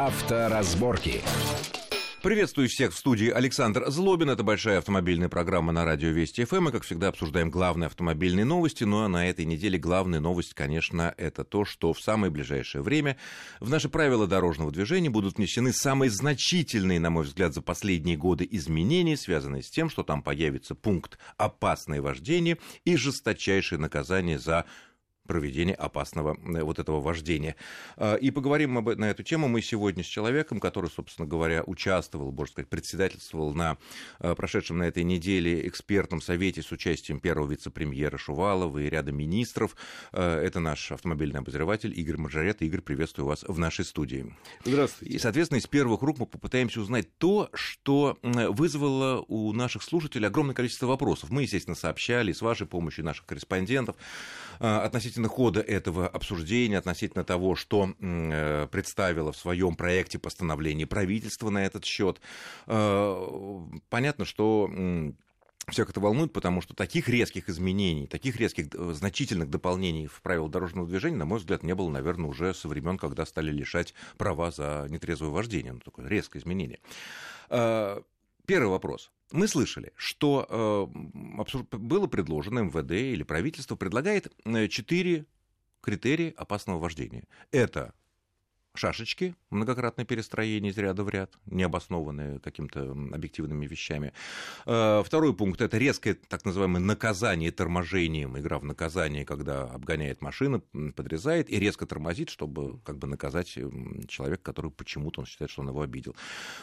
Авторазборки. Приветствую всех в студии Александр Злобин. Это большая автомобильная программа на радио Вести ФМ. Мы, как всегда, обсуждаем главные автомобильные новости. Ну а на этой неделе главная новость, конечно, это то, что в самое ближайшее время в наши правила дорожного движения будут внесены самые значительные, на мой взгляд, за последние годы изменения, связанные с тем, что там появится пункт «опасное вождение» и жесточайшее наказание за проведения опасного э, вот этого вождения. А, и поговорим об, на эту тему мы сегодня с человеком, который, собственно говоря, участвовал, можно сказать, председательствовал на э, прошедшем на этой неделе экспертном совете с участием первого вице-премьера Шувалова и ряда министров. Э, это наш автомобильный обозреватель Игорь Маржарет. Игорь, приветствую вас в нашей студии. Здравствуйте. И, соответственно, из первых рук мы попытаемся узнать то, что вызвало у наших слушателей огромное количество вопросов. Мы, естественно, сообщали с вашей помощью наших корреспондентов относительно относительно хода этого обсуждения, относительно того, что э, представило в своем проекте постановление правительства на этот счет. Э, понятно, что всех это волнует, потому что таких резких изменений, таких резких э, значительных дополнений в правила дорожного движения, на мой взгляд, не было, наверное, уже со времен, когда стали лишать права за нетрезвое вождение. Ну, такое резкое изменение. Первый вопрос мы слышали, что э, было предложено МВД или правительство предлагает э, четыре критерия опасного вождения. Это шашечки, многократное перестроение из ряда в ряд, необоснованные какими-то объективными вещами. Э, второй пункт – это резкое так называемое наказание торможением, игра в наказание, когда обгоняет машина, подрезает и резко тормозит, чтобы как бы наказать человека, который почему-то он считает, что он его обидел.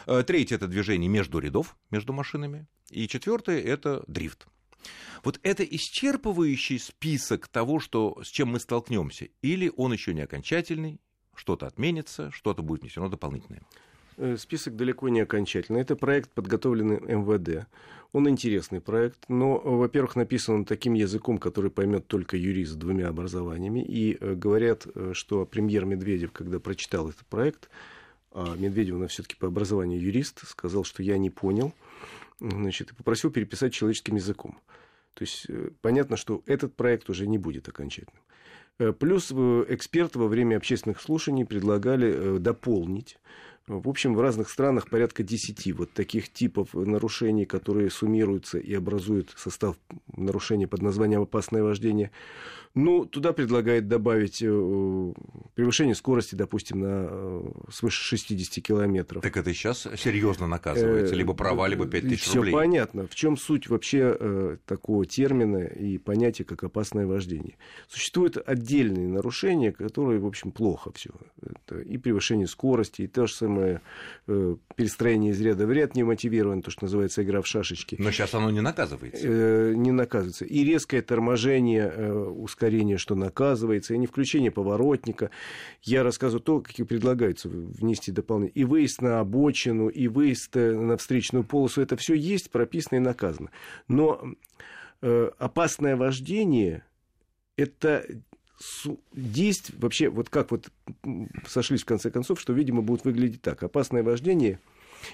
Э, третье – это движение между рядов, между машинами. И четвертое – это дрифт. Вот это исчерпывающий список того, что, с чем мы столкнемся, или он еще не окончательный, что-то отменится, что-то будет внесено дополнительное. Э, список далеко не окончательный. Это проект, подготовленный МВД. Он интересный проект, но, во-первых, написан он таким языком, который поймет только юрист с двумя образованиями. И э, говорят, э, что премьер Медведев, когда прочитал этот проект, а Медведев, он все-таки по образованию юрист, сказал, что я не понял, значит, и попросил переписать человеческим языком. То есть понятно, что этот проект уже не будет окончательным. Э, плюс э, эксперты во время общественных слушаний предлагали э, дополнить в общем, в разных странах порядка 10 вот таких типов нарушений, которые суммируются и образуют состав нарушений под названием «опасное вождение». Ну, туда предлагает добавить э, превышение скорости, допустим, на э, свыше 60 километров. Так это сейчас серьезно наказывается, либо права, либо 5 тысяч рублей. Все понятно. В чем суть вообще э, такого термина и понятия, как опасное вождение? Существуют отдельные нарушения, которые, в общем, плохо все. И превышение скорости, и то же самое перестроение из ряда в ряд немотивированное, то, что называется игра в шашечки. Но сейчас оно не наказывается. Не наказывается. И резкое торможение, ускорение ускорение, что наказывается, и не включение поворотника. Я рассказываю то, какие предлагаются внести дополнительно. И выезд на обочину, и выезд э, на встречную полосу. Это все есть, прописано и наказано. Но э, опасное вождение – это действие, вообще, вот как вот сошлись в конце концов, что, видимо, будет выглядеть так. Опасное вождение –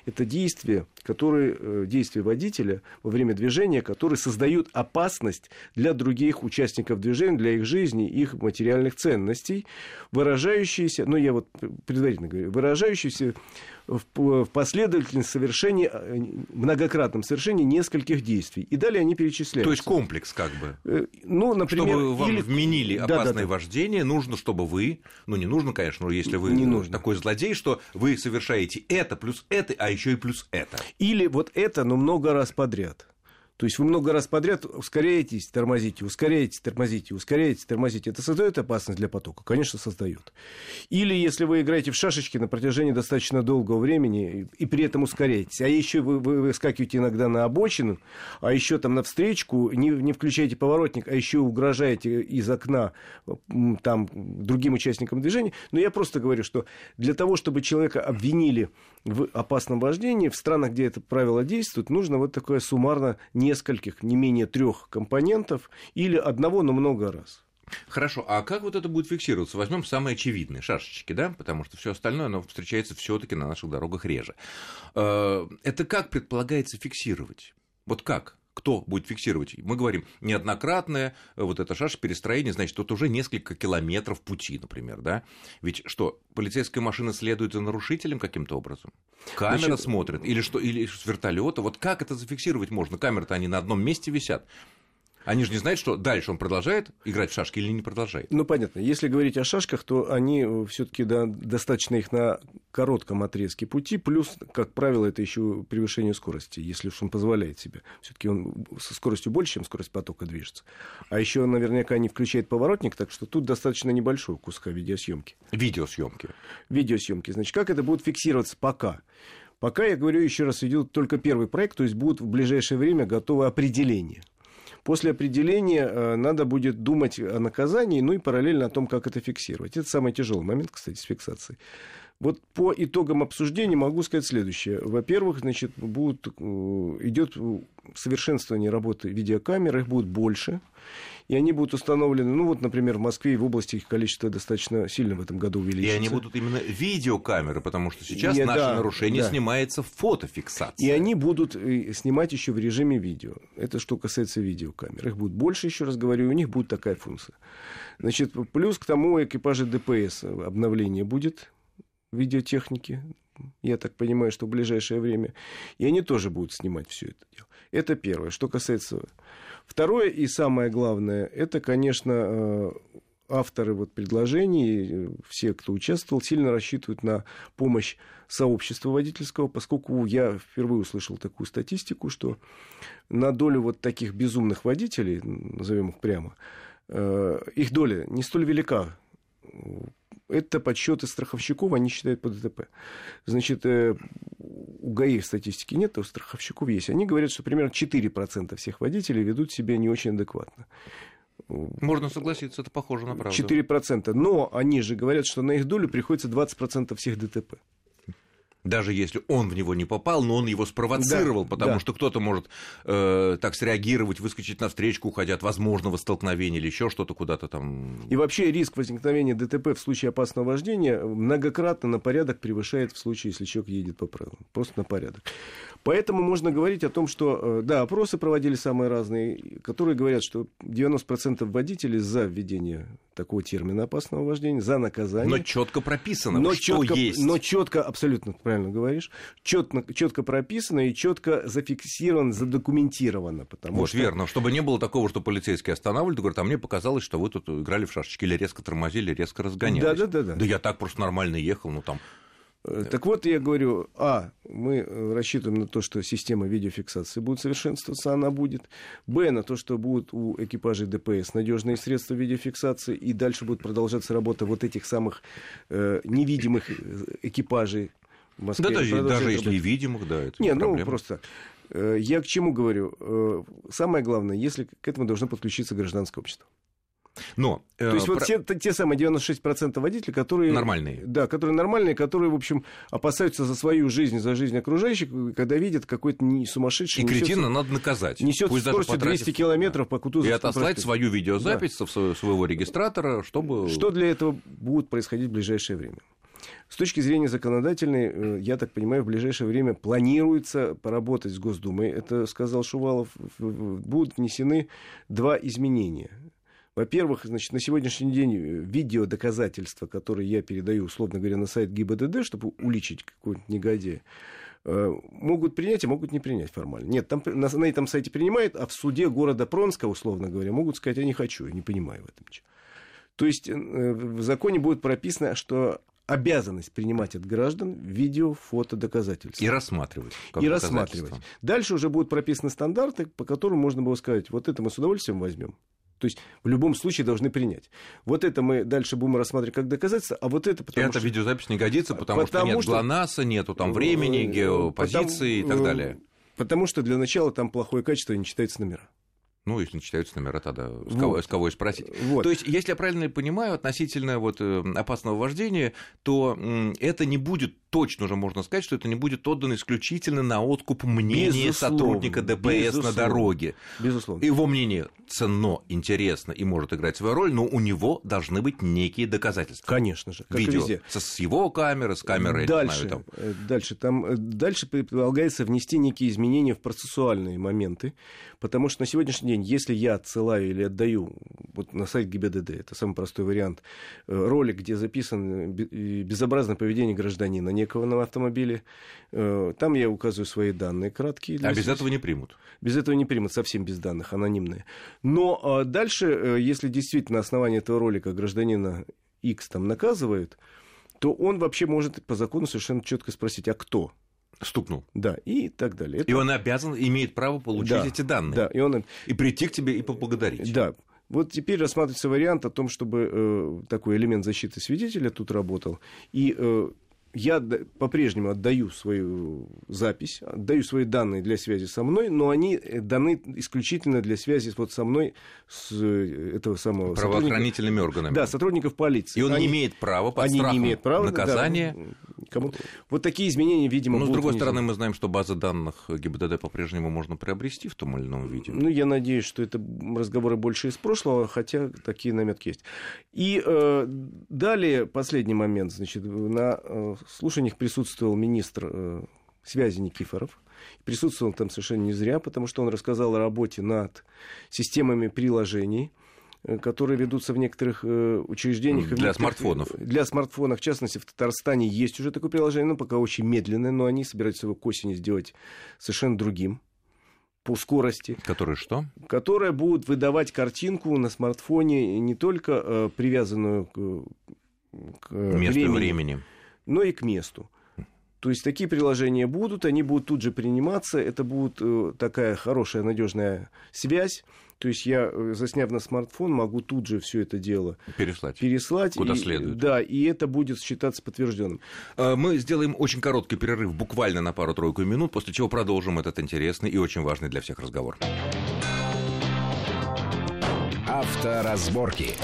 это действия, которые, э, действия водителя во время движения, которые создают опасность для других участников движения, для их жизни, их материальных ценностей, выражающиеся, ну я вот предварительно говорю, выражающиеся в последовательном совершении, э, многократном совершении нескольких действий. И далее они перечисляются. То есть комплекс как бы. Э, ну, например... Чтобы вам или... вменили опасное да, да, да. вождение, нужно, чтобы вы, ну не нужно, конечно, но если вы не нужно. такой злодей, что вы совершаете это плюс это, а еще и плюс это. Или вот это, но много раз подряд. То есть вы много раз подряд ускоряетесь, тормозите, ускоряете, тормозите, ускоряете, тормозите. Это создает опасность для потока? Конечно, создает. Или если вы играете в шашечки на протяжении достаточно долгого времени и при этом ускоряетесь, а еще вы, вы выскакиваете иногда на обочину, а еще там на встречку, не, не включаете поворотник, а еще угрожаете из окна там другим участникам движения. Но я просто говорю, что для того, чтобы человека обвинили в опасном вождении, в странах, где это правило действует, нужно вот такое суммарно нескольких, не менее трех компонентов или одного, но много раз. Хорошо, а как вот это будет фиксироваться? Возьмем самые очевидные шашечки, да, потому что все остальное, оно встречается все-таки на наших дорогах реже. Э, это как предполагается фиксировать? Вот как? Кто будет фиксировать? Мы говорим, неоднократное э, вот это шаш перестроение, значит, тут уже несколько километров пути, например, да? Ведь что, полицейская машина следует за нарушителем каким-то образом? Камера значит, смотрит? Или что, или с вертолета? Вот как это зафиксировать можно? Камеры-то они на одном месте висят. Они же не знают, что дальше он продолжает играть в шашки или не продолжает. Ну, понятно. Если говорить о шашках, то они э, все-таки да, достаточно их на коротком отрезке пути, плюс, как правило, это еще превышение скорости, если уж он позволяет себе. Все-таки он со скоростью больше, чем скорость потока движется. А еще наверняка не включает поворотник, так что тут достаточно небольшой куска видеосъемки. Видеосъемки. Видеосъемки. Значит, как это будет фиксироваться пока? Пока, я говорю еще раз, идет только первый проект, то есть будут в ближайшее время готовы определения. После определения э, надо будет думать о наказании, ну и параллельно о том, как это фиксировать. Это самый тяжелый момент, кстати, с фиксацией. Вот по итогам обсуждения могу сказать следующее. Во-первых, значит, будет, э, идет совершенствование работы видеокамер, их будет больше и они будут установлены, ну вот, например, в Москве и в области их количество достаточно сильно в этом году увеличится. И они будут именно видеокамеры, потому что сейчас и, наше да, нарушение да. снимается фотофиксацией. И они будут э, снимать еще в режиме видео. Это что касается видеокамер. Их будет больше, еще раз говорю, у них будет такая функция. Значит, плюс к тому экипажи ДПС обновление будет видеотехники, я так понимаю, что в ближайшее время, и они тоже будут снимать все это дело. Это первое. Что касается Второе и самое главное, это, конечно, э, авторы вот предложений, все, кто участвовал, сильно рассчитывают на помощь сообщества водительского, поскольку я впервые услышал такую статистику, что на долю вот таких безумных водителей, назовем их прямо, э, их доля не столь велика это подсчеты страховщиков, они считают по ДТП. Значит, э, у ГАИ статистики нет, а у страховщиков есть. Они говорят, что примерно 4% всех водителей ведут себя не очень адекватно. Можно согласиться, это похоже на правду. 4%. Но они же говорят, что на их долю приходится 20% всех ДТП даже если он в него не попал, но он его спровоцировал, да, потому да. что кто-то может э, так среагировать, выскочить на встречку, уходя от возможного столкновения или еще что-то куда-то там. И вообще риск возникновения ДТП в случае опасного вождения многократно на порядок превышает в случае, если человек едет по правилам. Просто на порядок. Поэтому можно говорить о том, что, э, да, опросы проводили самые разные, которые говорят, что 90% водителей за введение такого термина опасного вождения, за наказание. Но четко прописано, но что четко, есть. Но четко, абсолютно правильно говоришь, четко, четко прописано и четко зафиксировано, задокументировано. Потому вот что... верно, чтобы не было такого, что полицейские останавливают, говорят, а мне показалось, что вы тут играли в шашечки или резко тормозили, резко разгонялись. Да, да, да, да. Да я так просто нормально ехал, ну там Э, так вот, я говорю, а, мы э, рассчитываем на то, что система видеофиксации будет совершенствоваться, она будет. Б, на то, что будут у экипажей ДПС надежные средства видеофиксации, и дальше будет продолжаться работа вот этих самых э, невидимых э, экипажей в Москве. Да, даже, даже если невидимых, да, это не, не ну просто. Я к чему говорю? Самое главное, если к этому должно подключиться гражданское общество. Но, э, То есть про... вот те, те самые 96% водителей, которые... Нормальные. Да, которые нормальные, которые, в общем, опасаются за свою жизнь, за жизнь окружающих, когда видят какой-то не сумасшедший... И кретина надо наказать. Несет Пусть скоростью 200 километров по Кутузовскому И отослать проспекту. свою видеозапись да. со своего регистратора, чтобы... Что для этого будет происходить в ближайшее время? С точки зрения законодательной, э, я так понимаю, в ближайшее время планируется поработать с Госдумой. Это сказал Шувалов. Будут внесены два изменения. Во-первых, значит, на сегодняшний день э, видеодоказательства, которые я передаю, условно говоря, на сайт ГИБДД, чтобы уличить какого-нибудь негодяя, э, могут принять, а могут не принять формально. Нет, там, на, на этом сайте принимают, а в суде города Пронска, условно говоря, могут сказать, я не хочу, я не понимаю в этом ничего. То есть э, в законе будет прописано, что обязанность принимать от граждан видео, фото, доказательства. И рассматривать. И рассматривать. Дальше уже будут прописаны стандарты, по которым можно было сказать, вот это мы с удовольствием возьмем, то есть в любом случае должны принять. Вот это мы дальше будем рассматривать как доказательство, а вот это потому Эта что... видеозапись не годится, потому, потому что нет что... ГЛОНАССа, нету там времени, э, геопозиции потому... и так далее. Потому что для начала там плохое качество и не читаются номера. Ну, если не читаются номера, тогда с кого, вот. с кого и спросить. Вот. То есть, если я правильно понимаю, относительно вот, э, опасного вождения, то это не будет точно уже можно сказать, что это не будет отдано исключительно на откуп мнения Безусловно, сотрудника ДПС безусловно. на дороге. Безусловно. Его мнение ценно, интересно и может играть свою роль, но у него должны быть некие доказательства. Конечно же, как Видео везде. со- с его камеры, с камеры, дальше, знаю, там. э, дальше, там, э, дальше предполагается внести некие изменения в процессуальные моменты, потому что на сегодняшний день, если я отсылаю или отдаю вот на сайт ГИБДД, это самый простой вариант, э, ролик, где э, безобразное поведение гражданина некого на автомобиле, э, там я указываю свои данные краткие. А без этого не примут. Без этого не примут, совсем без данных, анонимные. Но э, дальше, э, если действительно на основании этого ролика гражданина X там наказывают, то он вообще может по закону совершенно четко спросить, а кто? Стукнул. Да, и так далее. Это- И он обязан, имеет право получить Да, эти данные. Да, и он... И прийти к тебе и поблагодарить. Да. Вот теперь рассматривается вариант о том, чтобы э, такой элемент защиты свидетеля тут работал. И э, я по-прежнему отдаю свою запись, отдаю свои данные для связи со мной, но они э, даны исключительно для связи вот со мной, с э, этого самого. Правоохранительными органами. Да, сотрудников полиции. И он Они- не имеет права под они страхом не имеют права наказания. да, кому- Вот такие изменения, видимо, Но, с другой внесены. стороны, мы знаем, что базы данных ГИБДД по-прежнему можно приобрести в том или ином виде. Ну, я надеюсь, что это разговоры больше из прошлого, хотя такие наметки есть. И э, далее, последний момент, значит, на э, слушаниях присутствовал министр э, связи Никифоров. Присутствовал он там совершенно не зря, потому что он рассказал о работе над системами приложений, которые ведутся в некоторых э, учреждениях. Для некоторых- смартфонов. Для смартфонов, в частности, в Татарстане есть уже такое приложение, но пока очень медленное, но они собираются его к осени сделать совершенно другим по скорости Которые что? которые будут выдавать картинку на смартфоне не только э, привязанную к, к Место и времени, времени. но и к месту. То есть такие приложения будут, они будут тут же приниматься, это будет э, такая хорошая, надежная связь. То есть я, э, засняв на смартфон, могу тут же все это дело Переслать. переслать. Куда и, следует. Да, и это будет считаться подтвержденным. Э, Мы сделаем очень короткий перерыв, буквально на пару-тройку минут, после чего продолжим этот интересный и очень важный для всех разговор. Авторазборки.